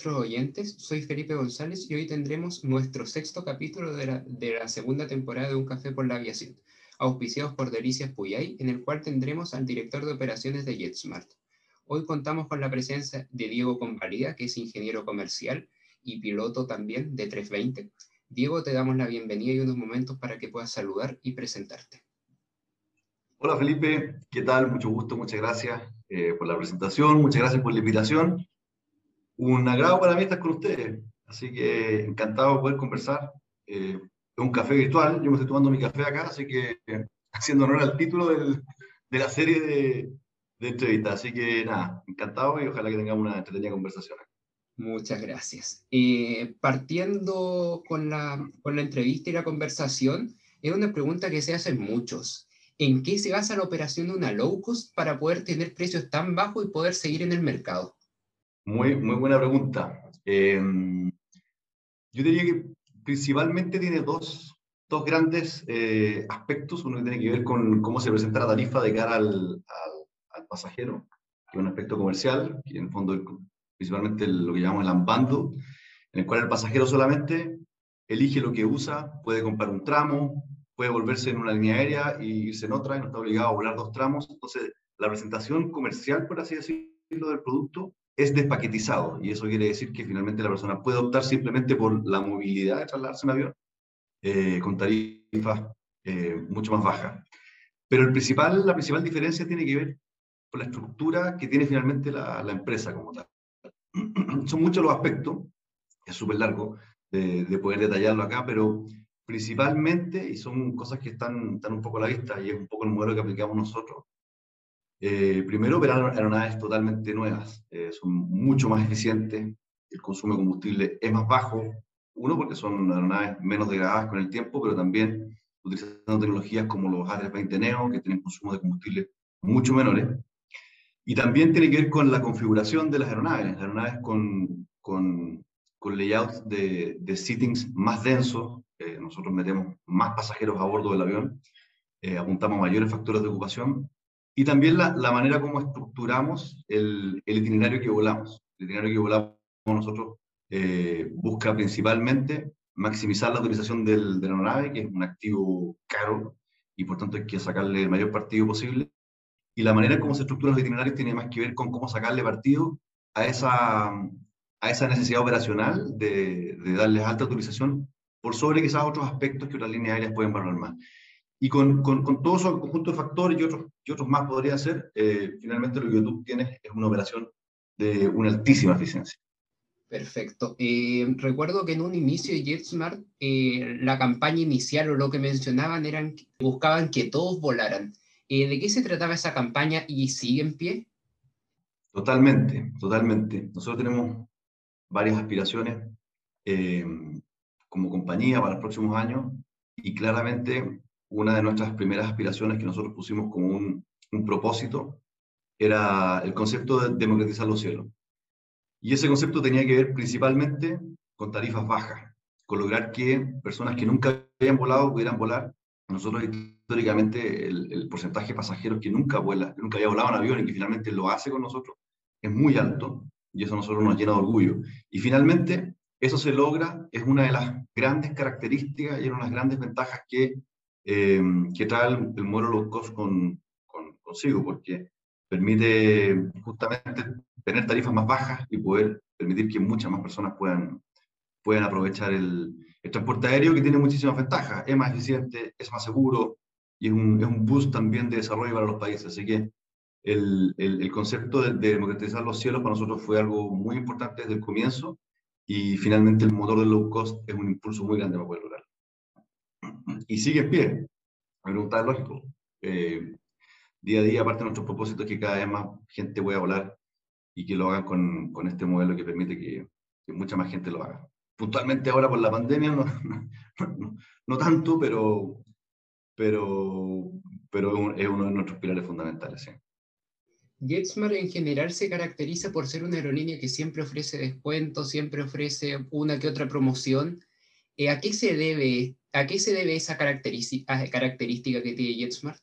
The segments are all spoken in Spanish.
nuestros oyentes, soy Felipe González y hoy tendremos nuestro sexto capítulo de la, de la segunda temporada de Un Café por la Aviación, auspiciados por Delicias Puyay, en el cual tendremos al director de operaciones de JetSmart. Hoy contamos con la presencia de Diego Convalida, que es ingeniero comercial y piloto también de 320. Diego, te damos la bienvenida y unos momentos para que puedas saludar y presentarte. Hola Felipe, ¿qué tal? Mucho gusto, muchas gracias eh, por la presentación, muchas gracias por la invitación. Un agrado para mí estar con ustedes, así que encantado de poder conversar. Eh, un café virtual, yo me estoy tomando mi café acá, así que haciendo honor al título de la serie de, de entrevistas. Así que nada, encantado y ojalá que tengamos una entretenida conversación. Muchas gracias. Eh, partiendo con la, con la entrevista y la conversación, es una pregunta que se hacen muchos. ¿En qué se basa la operación de una low cost para poder tener precios tan bajos y poder seguir en el mercado? Muy, muy buena pregunta. Eh, yo diría que principalmente tiene dos, dos grandes eh, aspectos. Uno que tiene que ver con cómo se presenta la tarifa de cara al, pasajero, que es un aspecto comercial, que en el fondo principalmente lo que llamamos el unbundle, en el cual el pasajero solamente elige lo que usa, puede comprar un tramo, puede volverse en una línea aérea y irse en otra y no está obligado a volar dos tramos. Entonces, la presentación comercial, por así decirlo, del producto es despaquetizado y eso quiere decir que finalmente la persona puede optar simplemente por la movilidad de trasladarse en avión eh, con tarifas eh, mucho más bajas. Pero el principal, la principal diferencia tiene que ver con la estructura que tiene finalmente la, la empresa como tal. Son muchos los aspectos, es súper largo de, de, poder detallarlo acá, pero principalmente, y son cosas que están, están un poco a la vista, y es un poco el modelo que aplicamos nosotros. Eh, primero, operar aeronaves totalmente nuevas, eh, son mucho más eficientes, el consumo de combustible es más bajo, uno porque son aeronaves menos degradadas con el tiempo, pero también utilizando tecnologías como los A320 Neo, que tienen consumo de combustible mucho menores. Y también tiene que ver con la configuración de las aeronaves, aeronaves con, con, con layouts de, de seatings más densos, eh, nosotros metemos más pasajeros a bordo del avión, eh, apuntamos mayores factores de ocupación y también la, la manera como estructuramos el, el, itinerario que volamos. El itinerario que volamos nosotros eh, busca principalmente maximizar la utilización del, de la aeronave, que es un activo caro y por tanto hay que sacarle el mayor partido posible. Y la manera en cómo se estructuran los itinerarios tiene más que ver con cómo sacarle partido a esa, a esa necesidad operacional de, de darles alta utilización por sobre quizás otros aspectos que otras líneas aéreas pueden valorar más. Y con, con, con todo ese conjunto de factores y otros, y otros más podría ser, eh, finalmente lo que tú tienes es una operación de una altísima eficiencia. Perfecto. Eh, recuerdo que en un inicio de JetSmart, eh, la campaña inicial o lo que mencionaban eran que buscaban que todos volaran. Eh, ¿De qué se trataba esa campaña y sigue en pie? Totalmente, totalmente. Nosotros tenemos varias aspiraciones como compañía para los próximos años y claramente una de nuestras primeras aspiraciones que nosotros pusimos como un, propósito era el concepto de democratizar los cielos. Y ese concepto tenía que ver principalmente con tarifas bajas, con lograr que personas que nunca habían volado pudieran volar. Nosotros históricamente el, el porcentaje de pasajeros que nunca vuela, que nunca había volado en avión y que finalmente lo hace con nosotros es muy alto y eso a nosotros nos llena de orgullo. Y finalmente eso se logra, es una de las grandes características y una de las grandes ventajas que, eh, que trae el, el, modelo low cost con, con, consigo, porque permite justamente tener tarifas más bajas y poder permitir que muchas más personas puedan, puedan aprovechar el, el transporte aéreo, que tiene muchísimas ventajas. Es más eficiente, es más seguro y es un, es un boost también de desarrollo para los países. Así que el, el, el concepto de, de democratizar los cielos para nosotros fue algo muy importante desde el comienzo y finalmente el motor del low cost es un impulso muy grande para poder lograrlo. Y sigue en pie. Pregunta es lógico. Eh, día a día, aparte de nuestros propósitos, que cada vez más gente pueda volar y que lo hagan con, con este modelo que permite que, que, mucha más gente lo haga. Puntualmente ahora por la pandemia, no, no, no, no tanto, pero, pero, pero es uno de nuestros pilares fundamentales. ¿sí? JetSmart en general se caracteriza por ser una aerolínea que siempre ofrece descuentos, siempre ofrece una que otra promoción. Eh, ¿a, qué se debe, ¿A qué se debe esa característica, que tiene JetSmart?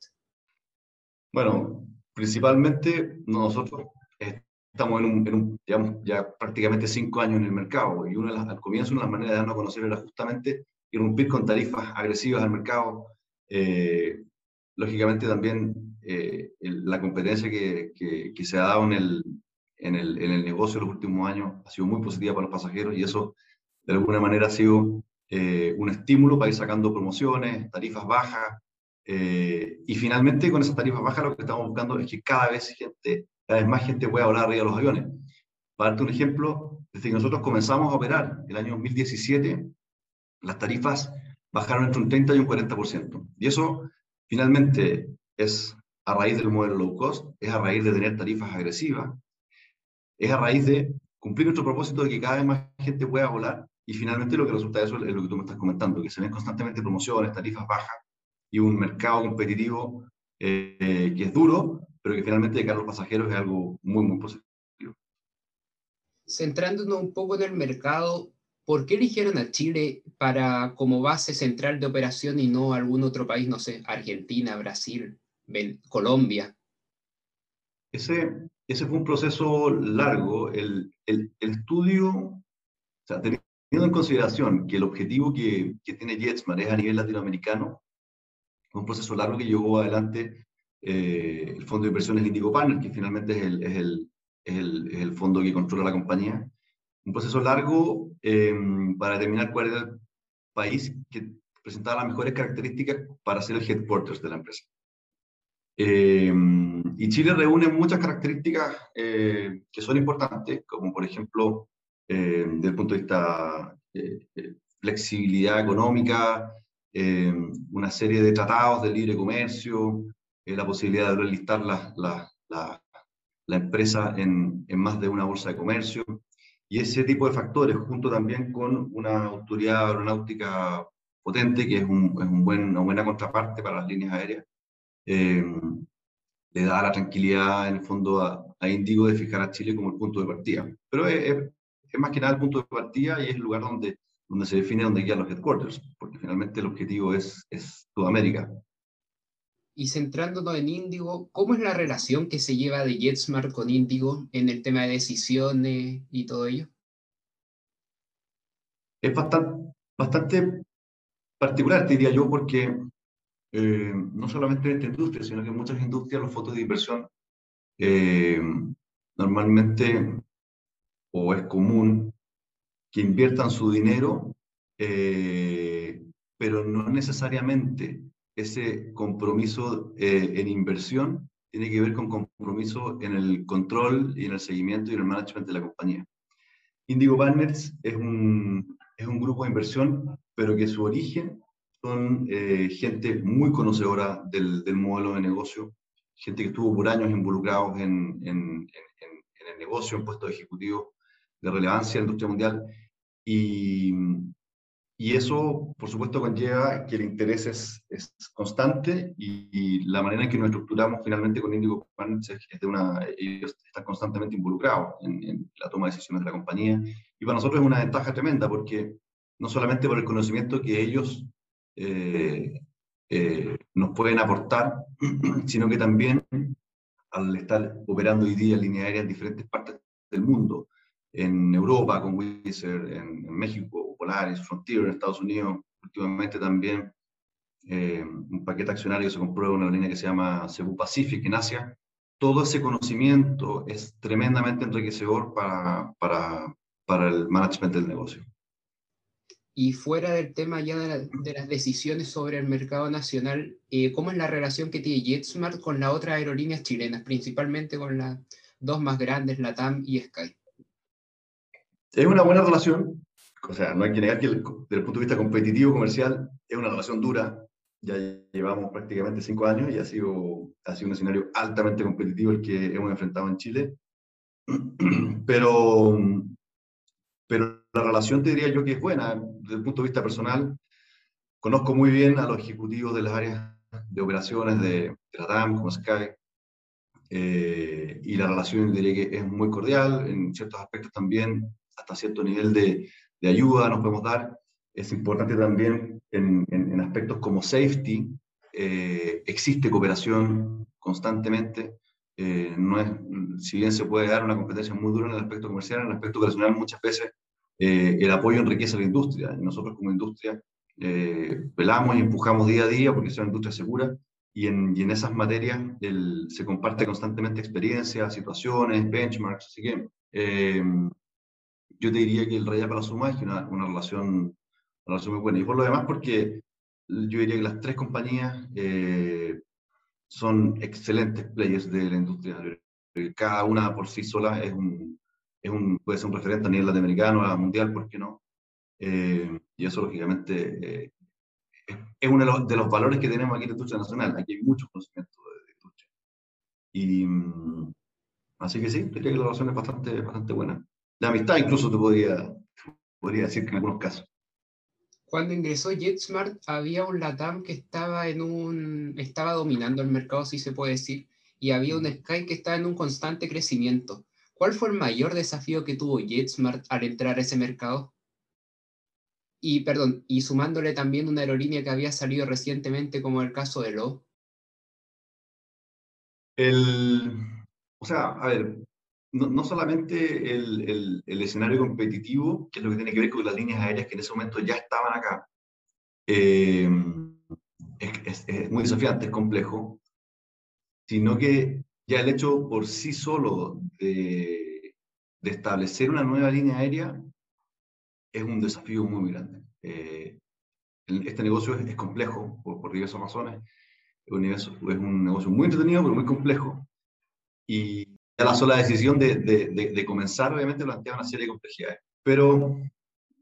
Bueno, principalmente nosotros estamos en un, ya prácticamente cinco años en el mercado y una al comienzo una de las maneras de darnos a conocer era justamente irrumpir con tarifas agresivas al mercado. Eh, lógicamente también eh, la competencia que, que, se ha dado en el, en, en el negocio en los últimos años ha sido muy positiva para los pasajeros y eso de alguna manera ha sido eh, un estímulo para ir sacando promociones, tarifas bajas, y finalmente con esas tarifas bajas lo que estamos buscando es que cada vez gente cada vez más gente puede volar arriba de los aviones. Para darte un ejemplo, desde que nosotros comenzamos a operar el año 2017, las tarifas bajaron entre un 30 y un 40%. Y eso finalmente es a raíz del modelo low cost, es a raíz de tener tarifas agresivas, es a raíz de cumplir nuestro propósito de que cada vez más gente pueda volar y finalmente lo que resulta de eso es lo que tú me estás comentando, que se ven constantemente promociones, tarifas bajas y un mercado competitivo eh, que es duro, pero que finalmente de cara a los pasajeros es algo muy, muy positivo. Centrándonos un poco en el mercado, ¿por qué eligieron a Chile para como base central de operación y no algún otro país, no sé, Argentina, Brasil, Colombia? Ese, ese fue un proceso largo. El, el, el estudio, o sea, teniendo en consideración que el objetivo que, que tiene JetSmart es a nivel latinoamericano, un proceso largo que llevó adelante eh, el fondo de inversiones Indigo Partners, que finalmente es el, es el, es el, el fondo que controla la compañía. Un proceso largo em, para determinar cuál era el país que presentaba las mejores características para ser el headquarters de la empresa. Em, y Chile reúne muchas características eh, que son importantes, como por ejemplo, eh, desde el punto de vista eh, flexibilidad económica, una serie de tratados de libre comercio, la posibilidad de relistar la, la, la, la empresa en, en, más de una bolsa de comercio. Y ese tipo de factores, junto también con una autoridad aeronáutica potente, que es, un, es un buen, una buena contraparte para las líneas aéreas, eh, le da la tranquilidad, en el fondo, a, a, Indigo de fijar a Chile como el punto de partida. Pero es, es, más que nada el punto de partida y es el lugar donde, donde se define dónde guían los headquarters, porque finalmente el objetivo es, es Sudamérica y centrándonos en Índigo, ¿cómo es la relación que se lleva de JetSmart con Índigo en el tema de decisiones y todo ello? Es bastante, bastante particular, diría yo, porque eh, no solamente en esta industria, sino que en muchas industrias los fondos de inversión eh, normalmente, o es común, que inviertan su dinero, eh, pero no necesariamente ese compromiso eh, en inversión tiene que ver con compromiso en el control y en el seguimiento y en el management de la compañía. Indigo Partners es un, es un grupo de inversión, pero que su origen son eh, gente muy conocedora del, del, modelo de negocio, gente que estuvo por años involucrados en, en, en, en el negocio, en puestos ejecutivos de relevancia en la industria mundial, y, y eso, por supuesto, conlleva que el interés es, es constante y, la manera en que nos estructuramos finalmente con Indigo Partners es de una, ellos están constantemente involucrados en, la toma de decisiones de la compañía. Y para nosotros es una ventaja tremenda porque no solamente por el conocimiento que ellos eh, eh, nos pueden aportar, sino que también al estar operando hoy día en línea aérea en diferentes partes del mundo, en Europa con Wizz en, en México, Polaris, Frontier en Estados Unidos, últimamente también eh, un paquete accionario se compró una línea que se llama Cebu Pacific en Asia. Todo ese conocimiento es tremendamente enriquecedor para, para, para el management del negocio. Y fuera del tema ya de, la, de las decisiones sobre el mercado nacional, eh, ¿cómo es la relación que tiene JetSmart con las otras aerolíneas chilenas, principalmente con las dos más grandes, LATAM y Sky? Es una buena relación o sea, no hay que negar que desde el punto de vista competitivo, comercial, es una relación dura. Ya llevamos prácticamente cinco años y ha sido, ha sido un escenario altamente competitivo el que hemos enfrentado en Chile. Pero, pero la relación te diría yo que es buena. Desde el punto de vista personal, conozco muy bien a los ejecutivos de las áreas de operaciones de, de la TAM, como Sky, eh, y la relación diría que es muy cordial, en ciertos aspectos también, hasta cierto nivel de, de ayuda nos podemos dar. Es importante también en, en, en aspectos como safety, eh, existe cooperación constantemente. eh, no es, si bien se puede dar una competencia muy dura en el aspecto comercial, en el aspecto operacional muchas veces eh, el apoyo enriquece a la industria. Nosotros como industria eh, velamos y empujamos día a día porque sea una industria segura y en, y en esas materias se comparte constantemente experiencias, situaciones, benchmarks, así que yo te diría que el Raya para la Suma es una, una, relación, una relación muy buena. Y por lo demás porque yo diría que las tres compañías son excelentes players de la industria. Cada una por sí sola es un, es un, puede ser un referente a nivel latinoamericano, a mundial, ¿por qué no? Eh, y eso, lógicamente, eh, es uno de los, de los, valores que tenemos aquí en la industria nacional. Aquí hay muchos conocimientos de, industria. Y, mm, así que sí, diría que la relación es bastante, bastante buena. De amistad incluso te podría, podría decir que en algunos casos. Cuando ingresó JetSmart había un LATAM que estaba, en un, estaba dominando el mercado, si se puede decir, y había un Sky que estaba en un constante crecimiento. ¿Cuál fue el mayor desafío que tuvo JetSmart al entrar a ese mercado? Y, perdón, y sumándole también una aerolínea que había salido recientemente, como el caso de Lo. El, o sea, a ver, no, solamente el, escenario competitivo, que es lo que tiene que ver con las líneas aéreas que en ese momento ya estaban acá, eh, es, muy desafiante, es complejo, sino que ya el hecho por sí solo de, establecer una nueva línea aérea es un desafío muy grande. Eh, este negocio es, complejo por, por, diversas razones. Es es un negocio muy entretenido, pero muy complejo. Y la sola decisión de, de, de, comenzar, obviamente, planteaba una serie de complejidades. Pero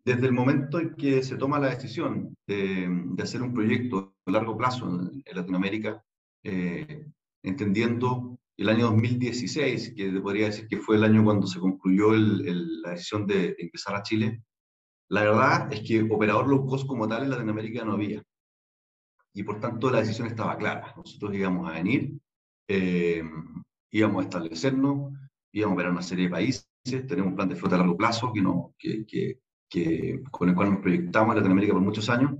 desde el momento en que se toma la decisión de, hacer un proyecto a largo plazo en, Latinoamérica, eh, entendiendo el año 2016, que podría decir que fue el año cuando se concluyó la decisión de, empezar a Chile, la verdad es que operador low como tal en Latinoamérica no había. Y por tanto la decisión estaba clara. Nosotros íbamos a venir, eh, íbamos a establecernos, íbamos a ver una serie de países, tenemos un plan de flota a largo plazo que no, que, que, que, con el cual nos proyectamos en Latinoamérica por muchos años.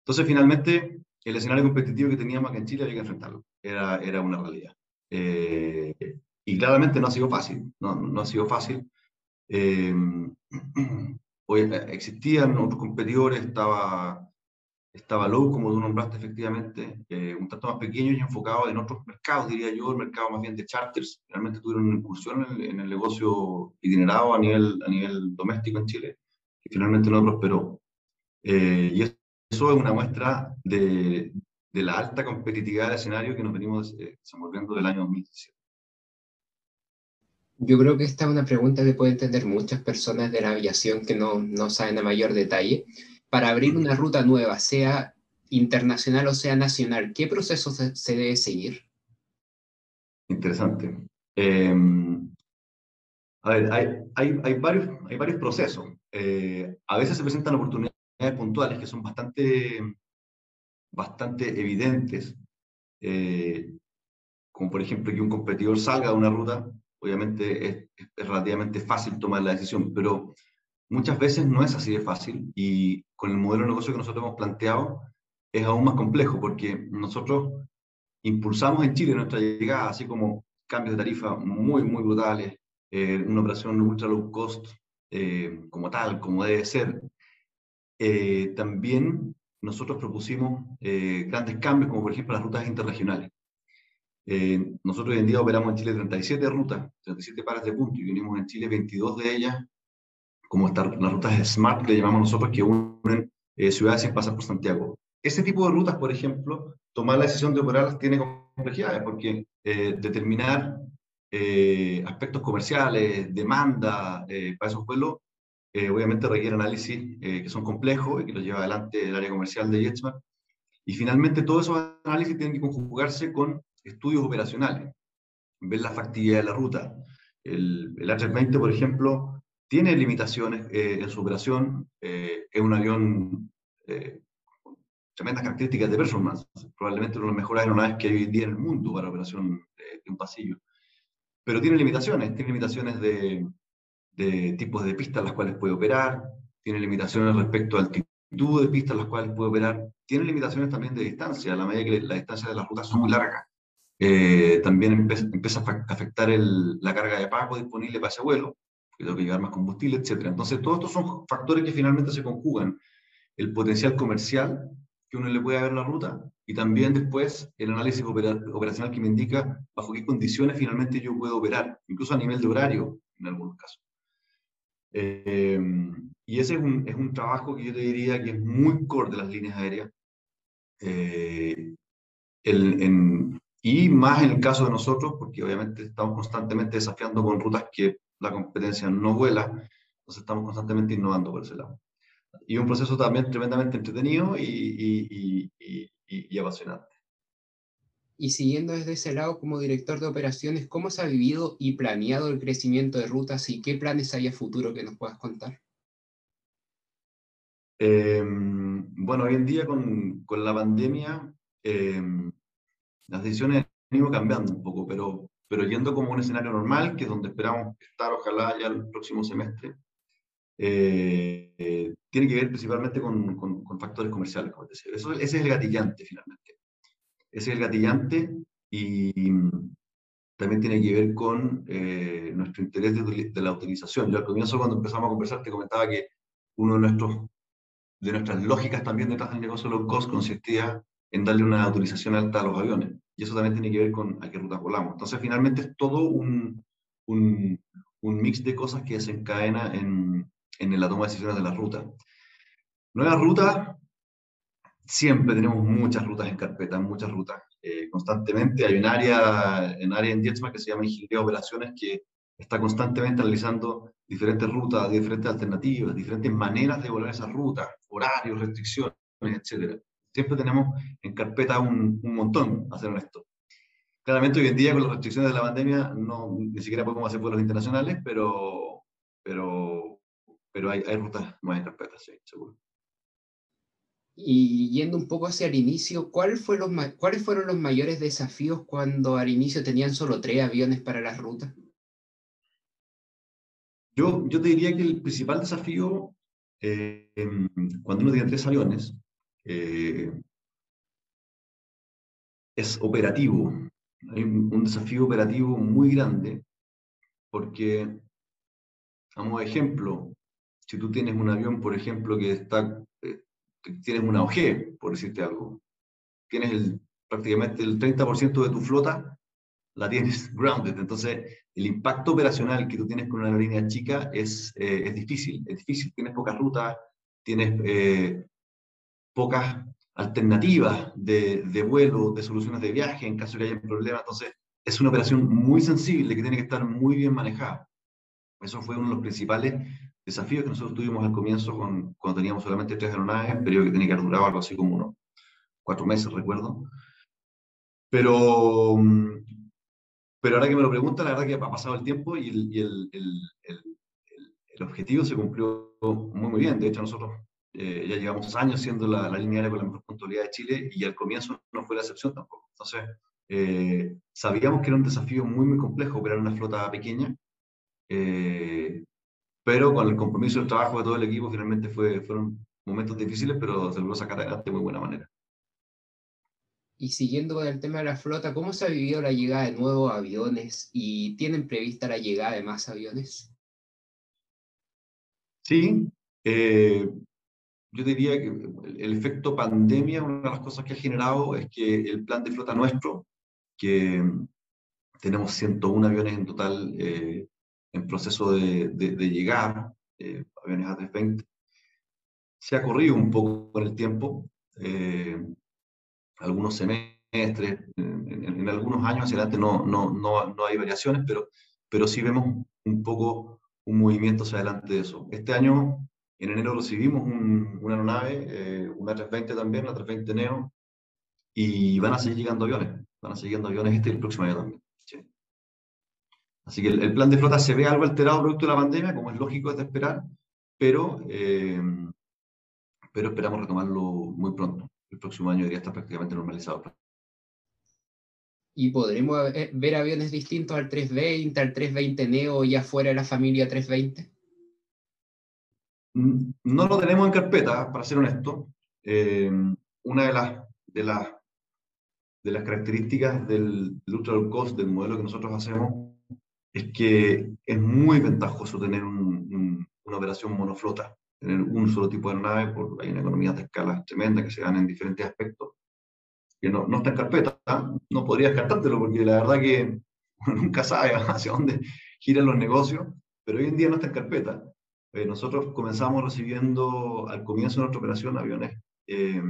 Entonces, finalmente, el escenario competitivo que teníamos acá en Chile había que enfrentarlo, era, era una realidad. Eh, y claramente no ha sido fácil, no, no ha sido fácil. Eh, hoy, existían otros competidores, estaba estaba Low, como tú nombraste efectivamente, eh, un tanto más pequeño y enfocado en otros mercados, diría yo, el mercado más bien de charters. Realmente tuvieron una incursión en el, negocio itinerado a nivel, a nivel doméstico en Chile, que finalmente no prosperó. Eh, y eso es una muestra de, de, la alta competitividad del escenario que nos venimos eh, desenvolviendo del año 2017. Yo creo que esta es una pregunta que pueden entender muchas personas de la aviación que no, no saben a mayor detalle para abrir una ruta nueva, sea internacional o sea nacional, ¿qué proceso se, debe seguir? Interesante. Em, a ver, hay, hay, hay, varios, hay varios procesos. Eh, a veces se presentan oportunidades puntuales que son bastante, bastante evidentes, eh, como por ejemplo que un competidor salga de una ruta, obviamente es, es relativamente fácil tomar la decisión, pero Muchas veces no es así de fácil y con el modelo de negocio que nosotros hemos planteado es aún más complejo porque nosotros impulsamos en Chile nuestra llegada, así como cambios de tarifa muy, muy brutales, eh, una operación ultra low cost eh, como tal, como debe ser. Eh, también nosotros propusimos grandes cambios, como por ejemplo las rutas interregionales. nosotros hoy en día operamos en Chile 37 rutas, 37 pares de puntos, y venimos en Chile 22 de ellas como las rutas SMART que llamamos nosotros, que unen eh, ciudades sin pasar por Santiago. Ese tipo de rutas, por ejemplo, tomar la decisión de operarlas tiene complejidades, porque eh, determinar eh, aspectos comerciales, demanda para esos vuelos, obviamente requiere análisis que son complejos y que los lleva adelante el área comercial de JetSmart. Y finalmente todos esos análisis tienen que conjugarse con estudios operacionales, ver la factibilidad de la ruta. El, el H20, por ejemplo, tiene limitaciones eh, en su operación, eh, es un avión eh, con tremendas características de performance, probablemente uno de los mejores aeronaves que hay hoy en día en el mundo para operación de, un pasillo. Pero tiene limitaciones, tiene limitaciones de, de tipos de pistas las cuales puede operar, tiene limitaciones respecto a altitud de pistas las cuales puede operar, tiene limitaciones también de distancia, a la medida que la distancia de las rutas son muy largas. eh, también empieza a afectar la carga de pago disponible para ese vuelo, que tengo que llevar más combustible, etc. Entonces, todos estos son factores que finalmente se conjugan. El potencial comercial que uno le puede dar a la ruta y también después el análisis operacional que me indica bajo qué condiciones finalmente yo puedo operar, incluso a nivel de horario en algunos casos. Eh, y ese es un, es un, trabajo que yo te diría que es muy core de las líneas aéreas. Eh, el, en, y más en el caso de nosotros, porque obviamente estamos constantemente desafiando con rutas que la competencia no vuela, entonces estamos constantemente innovando por ese lado. Y un proceso también tremendamente entretenido y, y, y, apasionante. Y siguiendo desde ese lado como director de operaciones, ¿cómo se ha vivido y planeado el crecimiento de rutas y qué planes hay a futuro que nos puedas contar? Em, bueno, hoy en día con, con la pandemia, eh, las decisiones han ido cambiando un poco, pero, pero yendo como un escenario normal, que es donde esperamos estar, ojalá, ya el próximo semestre, eh, tiene que ver principalmente con, con, factores comerciales, como decía. Ese es el gatillante, finalmente. Ese es el gatillante y también tiene que ver con eh, nuestro interés de, de, la utilización. Yo al comienzo, cuando empezamos a conversar, te comentaba que uno de, nuestros, de nuestras lógicas también detrás del negocio low cost consistía en darle una utilización alta a los aviones. Y eso también tiene que ver con a qué rutas volamos. Entonces, finalmente es todo un, un, un mix de cosas que desencadena en, en la toma de decisiones de la ruta. Nueva ruta, siempre tenemos muchas rutas en carpeta, muchas rutas eh, constantemente. Hay un área, en área en Jetsma que se llama Ingeniería de Operaciones que está constantemente analizando diferentes rutas, diferentes alternativas, diferentes maneras de volar esas rutas, horarios, restricciones, etcétera siempre tenemos en carpeta un, un montón, a ser honesto. Claramente hoy en día con las restricciones de la pandemia no, ni siquiera podemos hacer vuelos internacionales, pero, pero, pero hay, hay rutas más en carpeta, sí, seguro. Y yendo un poco hacia el inicio, ¿cuál fue los, ¿cuáles fueron los mayores desafíos cuando al inicio tenían solo tres aviones para las rutas? Yo, yo te diría que el principal desafío, eh, cuando uno tiene tres aviones, eh, es operativo. Hay un, desafío operativo muy grande porque, como ejemplo, si tú tienes un avión, por ejemplo, que está, eh, tienes una OG, por decirte algo, tienes prácticamente el 30% de tu flota, la tienes grounded. Entonces, el impacto operacional que tú tienes con una aerolínea chica es, eh, es difícil. Es difícil, tienes pocas rutas, tienes pocas alternativas de, de, vuelo, de soluciones de viaje en caso de que haya un problema. Entonces, es una operación muy sensible que tiene que estar muy bien manejada. Eso fue uno de los principales desafíos que nosotros tuvimos al comienzo con, cuando teníamos solamente tres aeronaves, periodo que tenía que durar algo así como unos cuatro meses, recuerdo. Pero, pero ahora que me lo preguntan, la verdad que ha pasado el tiempo y el, el, el, el objetivo se cumplió muy, muy bien. De hecho, nosotros eh, ya llevamos años siendo la, línea aérea con la mejor puntualidad de Chile y al comienzo no fue la excepción tampoco. Entonces, eh, sabíamos que era un desafío muy, muy complejo operar una flota pequeña, eh, pero con el compromiso y el trabajo de todo el equipo, finalmente fue, fueron momentos difíciles, pero se logró sacar adelante de muy buena manera. Y siguiendo con el tema de la flota, ¿cómo se ha vivido la llegada de nuevos aviones y tienen prevista la llegada de más aviones? Sí, eh, yo diría que el efecto pandemia, una de las cosas que ha generado es que el plan de flota nuestro, que tenemos 101 aviones en total eh, en proceso de, de, llegar, eh, aviones A320, se ha corrido un poco con el tiempo, eh, algunos semestres, en, en, algunos años hacia adelante no, no, no, no hay variaciones, pero, pero sí vemos un poco un movimiento hacia adelante de eso. Este año en enero recibimos una aeronave, eh, una 320 también, la 320 Neo, y van a seguir llegando aviones. Van a seguir llegando aviones este y el próximo año también. Así que el, plan de flota se ve algo alterado producto de la pandemia, como es lógico de esperar, pero, eh, pero esperamos retomarlo muy pronto. El próximo año debería estar prácticamente normalizado. ¿Y podremos ver aviones distintos al 320, al 320 Neo, ya fuera de la familia 320? No lo tenemos en carpeta, para ser honesto. Eh, una de las, características del, ultra low cost, del modelo que nosotros hacemos, es que es muy ventajoso tener una operación monoflota, tener un solo tipo de nave, porque hay una economía de escala tremenda que se dan en diferentes aspectos, que no, no está en carpeta, no podría descartártelo, porque la verdad que nunca sabe hacia dónde giran los negocios, pero hoy en día no está en carpeta. Eh, nosotros comenzamos recibiendo al comienzo de nuestra operación aviones eh,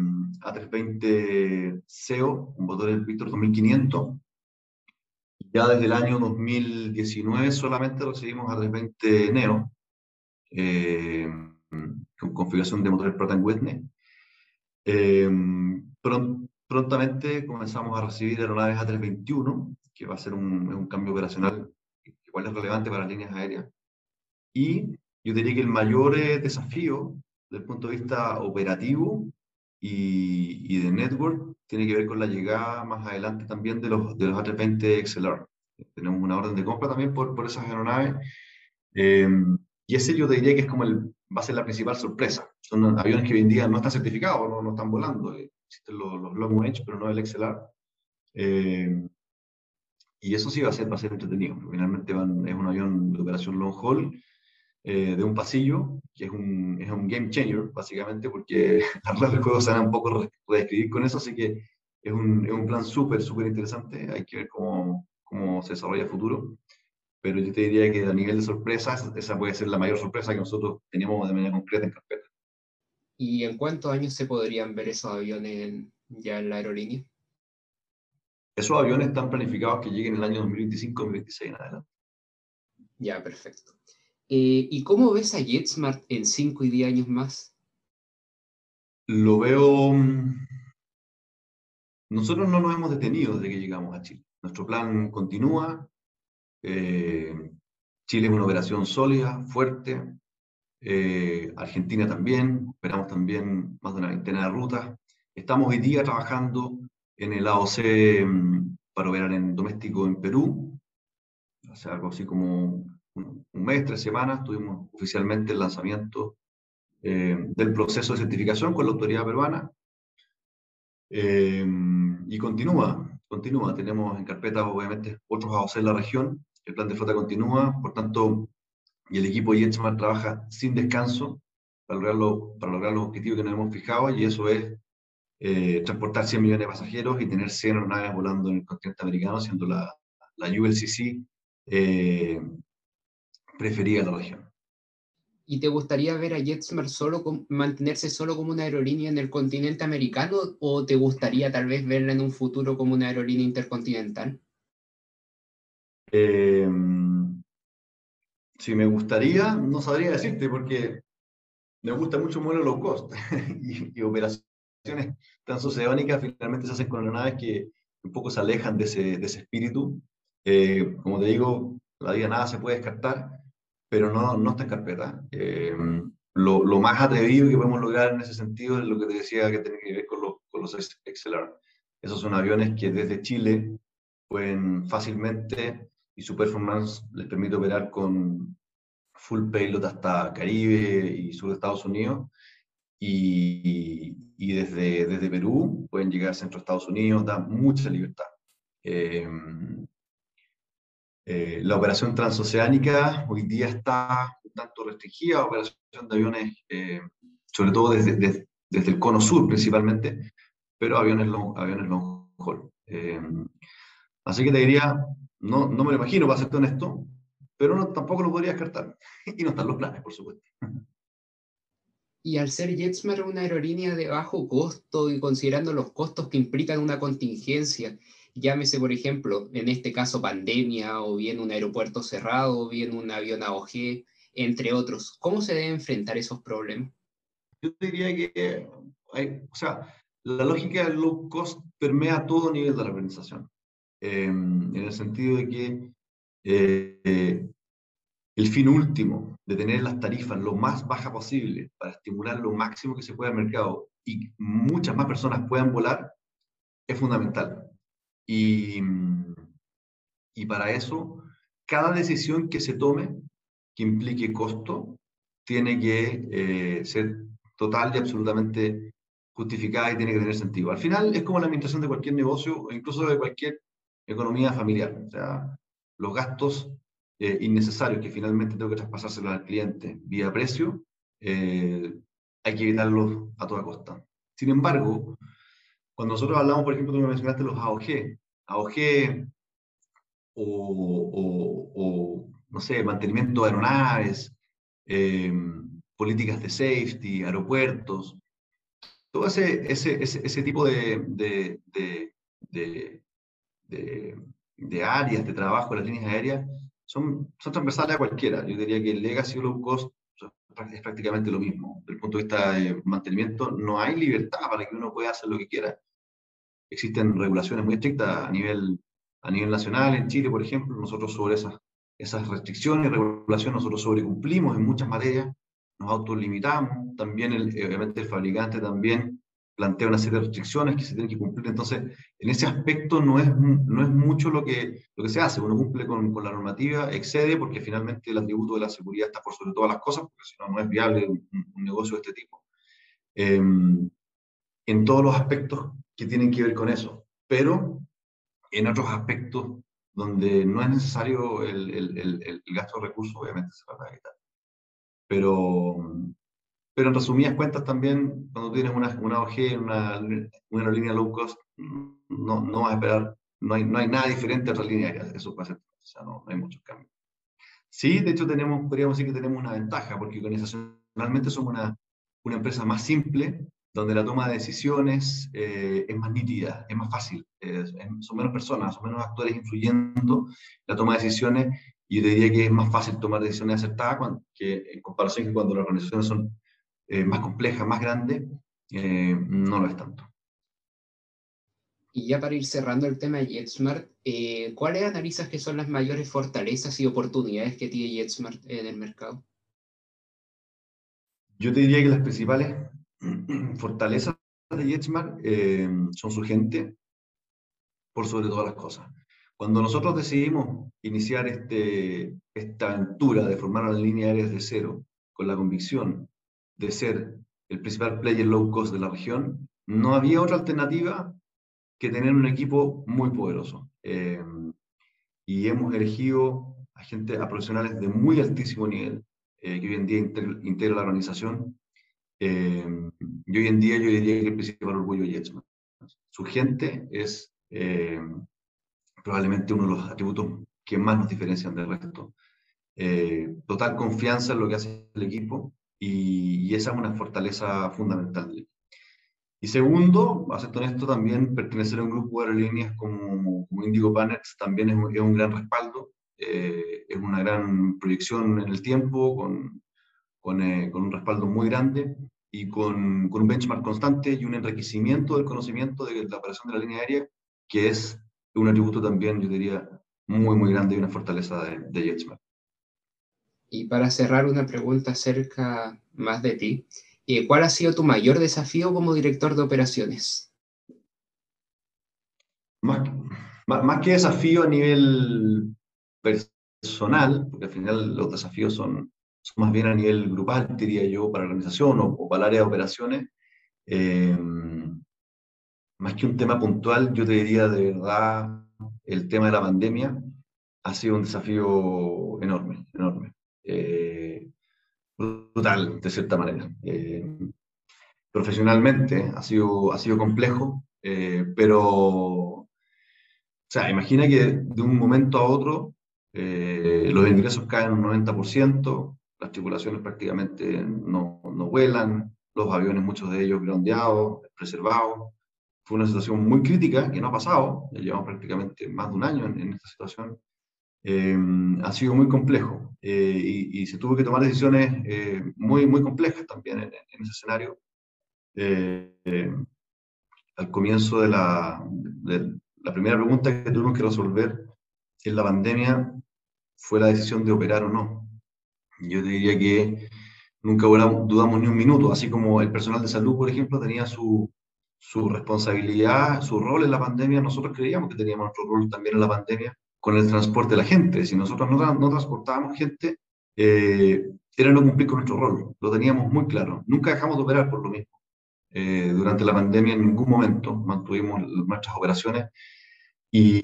A320 SEO, un motor Victor 2500. Ya desde el año 2019 solamente recibimos A320 Neo, eh, con configuración de motores Pratt Whitney. Eh, prontamente comenzamos a recibir aeronaves A321, que va a ser un, un cambio operacional igual es relevante para las líneas aéreas. Y yo diría que el mayor eh, desafío desde el punto de vista operativo y, y, de network tiene que ver con la llegada más adelante también de los, de los A320 XLR. Tenemos una orden de compra también por, por esas aeronaves. Eh, y ese yo te diría que es como el, va a ser la principal sorpresa. Son aviones que hoy en día no están certificados, no, no están volando. Existen los, los long range, pero no el XLR. Eh, y eso sí va a ser, va a ser entretenido. Finalmente van, es un avión de operación long haul eh, de un pasillo, que es un, es un game changer, básicamente, porque las reglas del juego se van a un poco reescribir con eso, así que es un, es un plan súper, súper interesante. Hay que ver cómo, cómo se desarrolla el futuro. Pero yo te diría que a nivel de sorpresas, esa puede ser la mayor sorpresa que nosotros teníamos de manera concreta en carpeta. ¿Y en cuántos años se podrían ver esos aviones ya en la aerolínea? Esos aviones están planificados que lleguen en el año 2025-2026 en adelante. Ya, perfecto. Eh, ¿Y cómo ves a JetSmart en 5 y 10 años más? Lo veo... Mm, nosotros no nos hemos detenido desde que llegamos a Chile. Nuestro plan continúa. Eh, Chile es una operación sólida, fuerte. Eh, Argentina también. Operamos también más de una veintena de rutas. Estamos hoy día trabajando en el AOC mm, para operar en doméstico en Perú. Hace algo así como un mes, tres semanas, tuvimos oficialmente el lanzamiento eh, del proceso de certificación con la autoridad peruana. Eh, y continúa, continúa. Tenemos en carpeta, obviamente, otros AOC en la región. El plan de flota continúa, por tanto, y el equipo JetSmart trabaja sin descanso para lograr, para lograr los objetivos que nos hemos fijado, y eso es eh, transportar 100 millones de pasajeros y tener 100 aeronaves volando en el continente americano, siendo la, la ULCC eh, preferida de la región. ¿Y te gustaría ver a JetSmart solo mantenerse solo como una aerolínea en el continente americano o te gustaría tal vez verla en un futuro como una aerolínea intercontinental? Eh, si me gustaría, no sabría decirte porque me gusta mucho el modelo low cost y, y operación transoceánicas finalmente se hacen con aeronaves que un poco se alejan de ese, de ese espíritu. Eh, como te digo, la vida nada se puede descartar, pero no, no está en carpeta. Eh, lo, lo, más atrevido que podemos lograr en ese sentido es lo que te decía que tiene que ver con, los, con los XLR. Esos son aviones que desde Chile pueden fácilmente y su performance les permite operar con full payload hasta Caribe y sur de Estados Unidos y, y desde, desde Perú pueden llegar a centro de Estados Unidos, da mucha libertad. Eh, eh, la operación transoceánica hoy día está un tanto restringida, operación de aviones, eh, sobre todo desde, desde, el cono sur principalmente, pero aviones long, aviones long haul. así que te diría, no, no me lo imagino, para ser honesto, pero no, tampoco lo podría descartar. y no están los planes, por supuesto. Y al ser JetSmart una aerolínea de bajo costo y considerando los costos que implican una contingencia, llámese por ejemplo, en este caso pandemia, o bien un aeropuerto cerrado, o bien un avión AOG, entre otros, ¿cómo se debe enfrentar esos problemas? Yo diría que hay, o sea, la lógica del low cost permea todo nivel de la organización, em, en el sentido de que eh, el fin último de tener las tarifas lo más bajas posible para estimular lo máximo que se pueda al mercado y muchas más personas puedan volar es fundamental. Y, y para eso, cada decisión que se tome que implique costo tiene que eh, ser total y absolutamente justificada y tiene que tener sentido. Al final es como la administración de cualquier negocio o incluso de cualquier economía familiar. O sea, los gastos eh, innecesarios que finalmente tengo que traspasárselos al cliente vía precio, eh, hay que evitarlos a toda costa. Sin embargo, cuando nosotros hablamos, por ejemplo, me mencionaste los AOG, AOG o, o, no sé, mantenimiento de aeronaves, eh, políticas de safety, aeropuertos, todo ese, ese, ese, tipo de, de, de, de, áreas de trabajo de las líneas aéreas son, son transversales a cualquiera. Yo diría que el legacy low cost es prácticamente lo mismo. Desde el punto de vista de mantenimiento, no hay libertad para que uno pueda hacer lo que quiera. Existen regulaciones muy estrictas a nivel, a nivel nacional. En Chile, por ejemplo, nosotros sobre esas, esas restricciones y regulaciones, nosotros sobrecumplimos en muchas materias, nos autolimitamos. También, el, obviamente, el fabricante también plantea una serie de restricciones que se tienen que cumplir. Entonces, en ese aspecto no es, no es mucho lo que, lo que se hace. Uno cumple con, con la normativa, excede, porque finalmente el atributo de la seguridad está por sobre todas las cosas, porque si no, no es viable un, negocio de este tipo. Em, en todos los aspectos que tienen que ver con eso. Pero en otros aspectos donde no es necesario el, el, el, el gasto de recursos, obviamente se va a evitar. Pero, pero en resumidas cuentas también, cuando tienes una, una OG, una, una low cost, no, no vas a esperar, no hay, no hay nada diferente a otra línea eso pasa, o sea, no, hay muchos cambios. Sí, de hecho tenemos, podríamos decir que tenemos una ventaja, porque organizacionalmente somos una, una empresa más simple, donde la toma de decisiones eh, es más nítida, es más fácil, son menos personas, son menos actores influyendo la toma de decisiones, y yo diría que es más fácil tomar decisiones acertadas cuando, que en comparación con cuando las organizaciones son eh, más compleja, más grande, eh, no lo es tanto. Y ya para ir cerrando el tema de JetSmart, ¿cuáles analizas que son las mayores fortalezas y oportunidades que tiene JetSmart en el mercado? Yo te diría que las principales fortalezas de JetSmart son su gente, por sobre todas las cosas. Cuando nosotros decidimos iniciar este, esta aventura de formar una línea aérea de cero, con la convicción de ser el principal player low cost de la región, no había otra alternativa que tener un equipo muy poderoso. Eh, y hemos elegido a gente, a profesionales de muy altísimo nivel, eh, que hoy en día integra la organización. Eh, y hoy en día yo diría que el principal orgullo de Jetsman. Su gente es probablemente uno de los atributos que más nos diferencian del resto. total confianza en lo que hace el equipo, y, esa es una fortaleza fundamental. Y segundo, acepto esto también pertenecer a un grupo de aerolíneas como, como Indigo Partners también es, un gran respaldo, eh, es una gran proyección en el tiempo, con, con, eh, con un respaldo muy grande y con, con, un benchmark constante y un enriquecimiento del conocimiento de la operación de la línea aérea, que es un atributo también, yo diría, muy, muy grande y una fortaleza de, de JetSmart. Y para cerrar, una pregunta acerca más de ti. Eh, ¿Cuál ha sido tu mayor desafío como director de operaciones? Más, más, que desafío a nivel personal, porque al final los desafíos son más bien a nivel grupal, diría yo, para la organización o, para el área de operaciones. Eh, más que un tema puntual, yo te diría de verdad, el tema de la pandemia ha sido un desafío enorme, enorme. Eh, brutal, de cierta manera. Eh, profesionalmente ha sido, ha sido complejo, eh, pero, o sea, imagina que de un momento a otro los ingresos caen un 90%, las tripulaciones prácticamente no, no vuelan, los aviones, muchos de ellos groundeados, preservados. Fue una situación muy crítica que no ha pasado, llevamos prácticamente más de un año en esta situación eh, ha sido muy complejo eh, y, se tuvo que tomar decisiones eh, muy, muy complejas también en, ese escenario. al comienzo de la, de la primera pregunta que tuvimos que resolver en la pandemia fue la decisión de operar o no. Yo diría que nunca dudamos ni un minuto, así como el personal de salud, por ejemplo, tenía su, su responsabilidad, su rol en la pandemia, nosotros creíamos que teníamos nuestro rol también en la pandemia con el transporte de la gente. Si nosotros no, no transportábamos gente, eh, era no cumplir con nuestro rol. Lo teníamos muy claro. Nunca dejamos de operar por lo mismo. eh, durante la pandemia en ningún momento mantuvimos nuestras operaciones, y,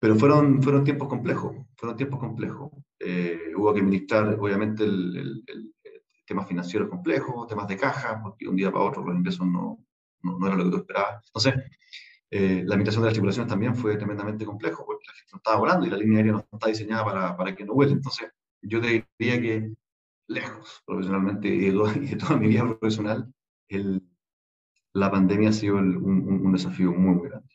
pero fueron, fueron tiempos complejos, fueron tiempos complejos. Eh, hubo que administrar, obviamente, el, el, temas financieros complejos, temas de caja, porque un día para otro los ingresos no, no, no lo que tú esperabas. Entonces, eh, la administración de las tripulaciones también fue tremendamente complejo, porque la gente no estaba volando y la línea aérea no está diseñada para, para que no vuele. Entonces, yo te diría que lejos, profesionalmente y de, toda, mi vida profesional, el, la pandemia ha sido un, un, desafío muy, muy grande.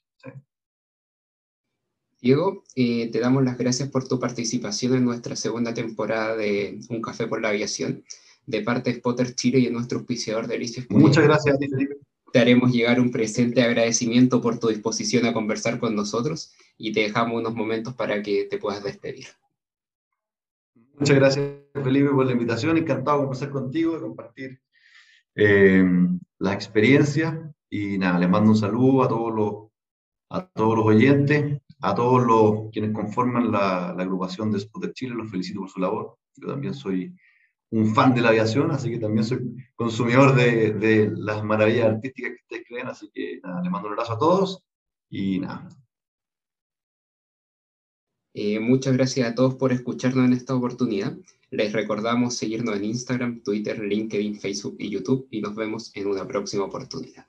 Diego, eh, te damos las gracias por tu participación en nuestra segunda temporada de Un Café por la Aviación, de parte de Spotter Chile y de nuestro auspiciador Delicias. Muchas gracias a ti, Felipe. Te haremos llegar un presente agradecimiento por tu disposición a conversar con nosotros y te dejamos unos momentos para que te puedas despedir. Muchas gracias, Felipe, por la invitación. Encantado de conversar contigo, de compartir eh, la experiencia. Y nada, les mando un saludo a todos los, a todos los oyentes, a todos los quienes conforman la, la agrupación de Spot Chile. Los felicito por su labor. Yo también soy un fan de la aviación, así que también soy consumidor de, de las maravillas artísticas que ustedes creen. Así que nada, les mando un abrazo a todos y nada, eh, muchas gracias a todos por escucharnos en esta oportunidad. Les recordamos seguirnos en Instagram, Twitter, LinkedIn, Facebook y YouTube y nos vemos en una próxima oportunidad.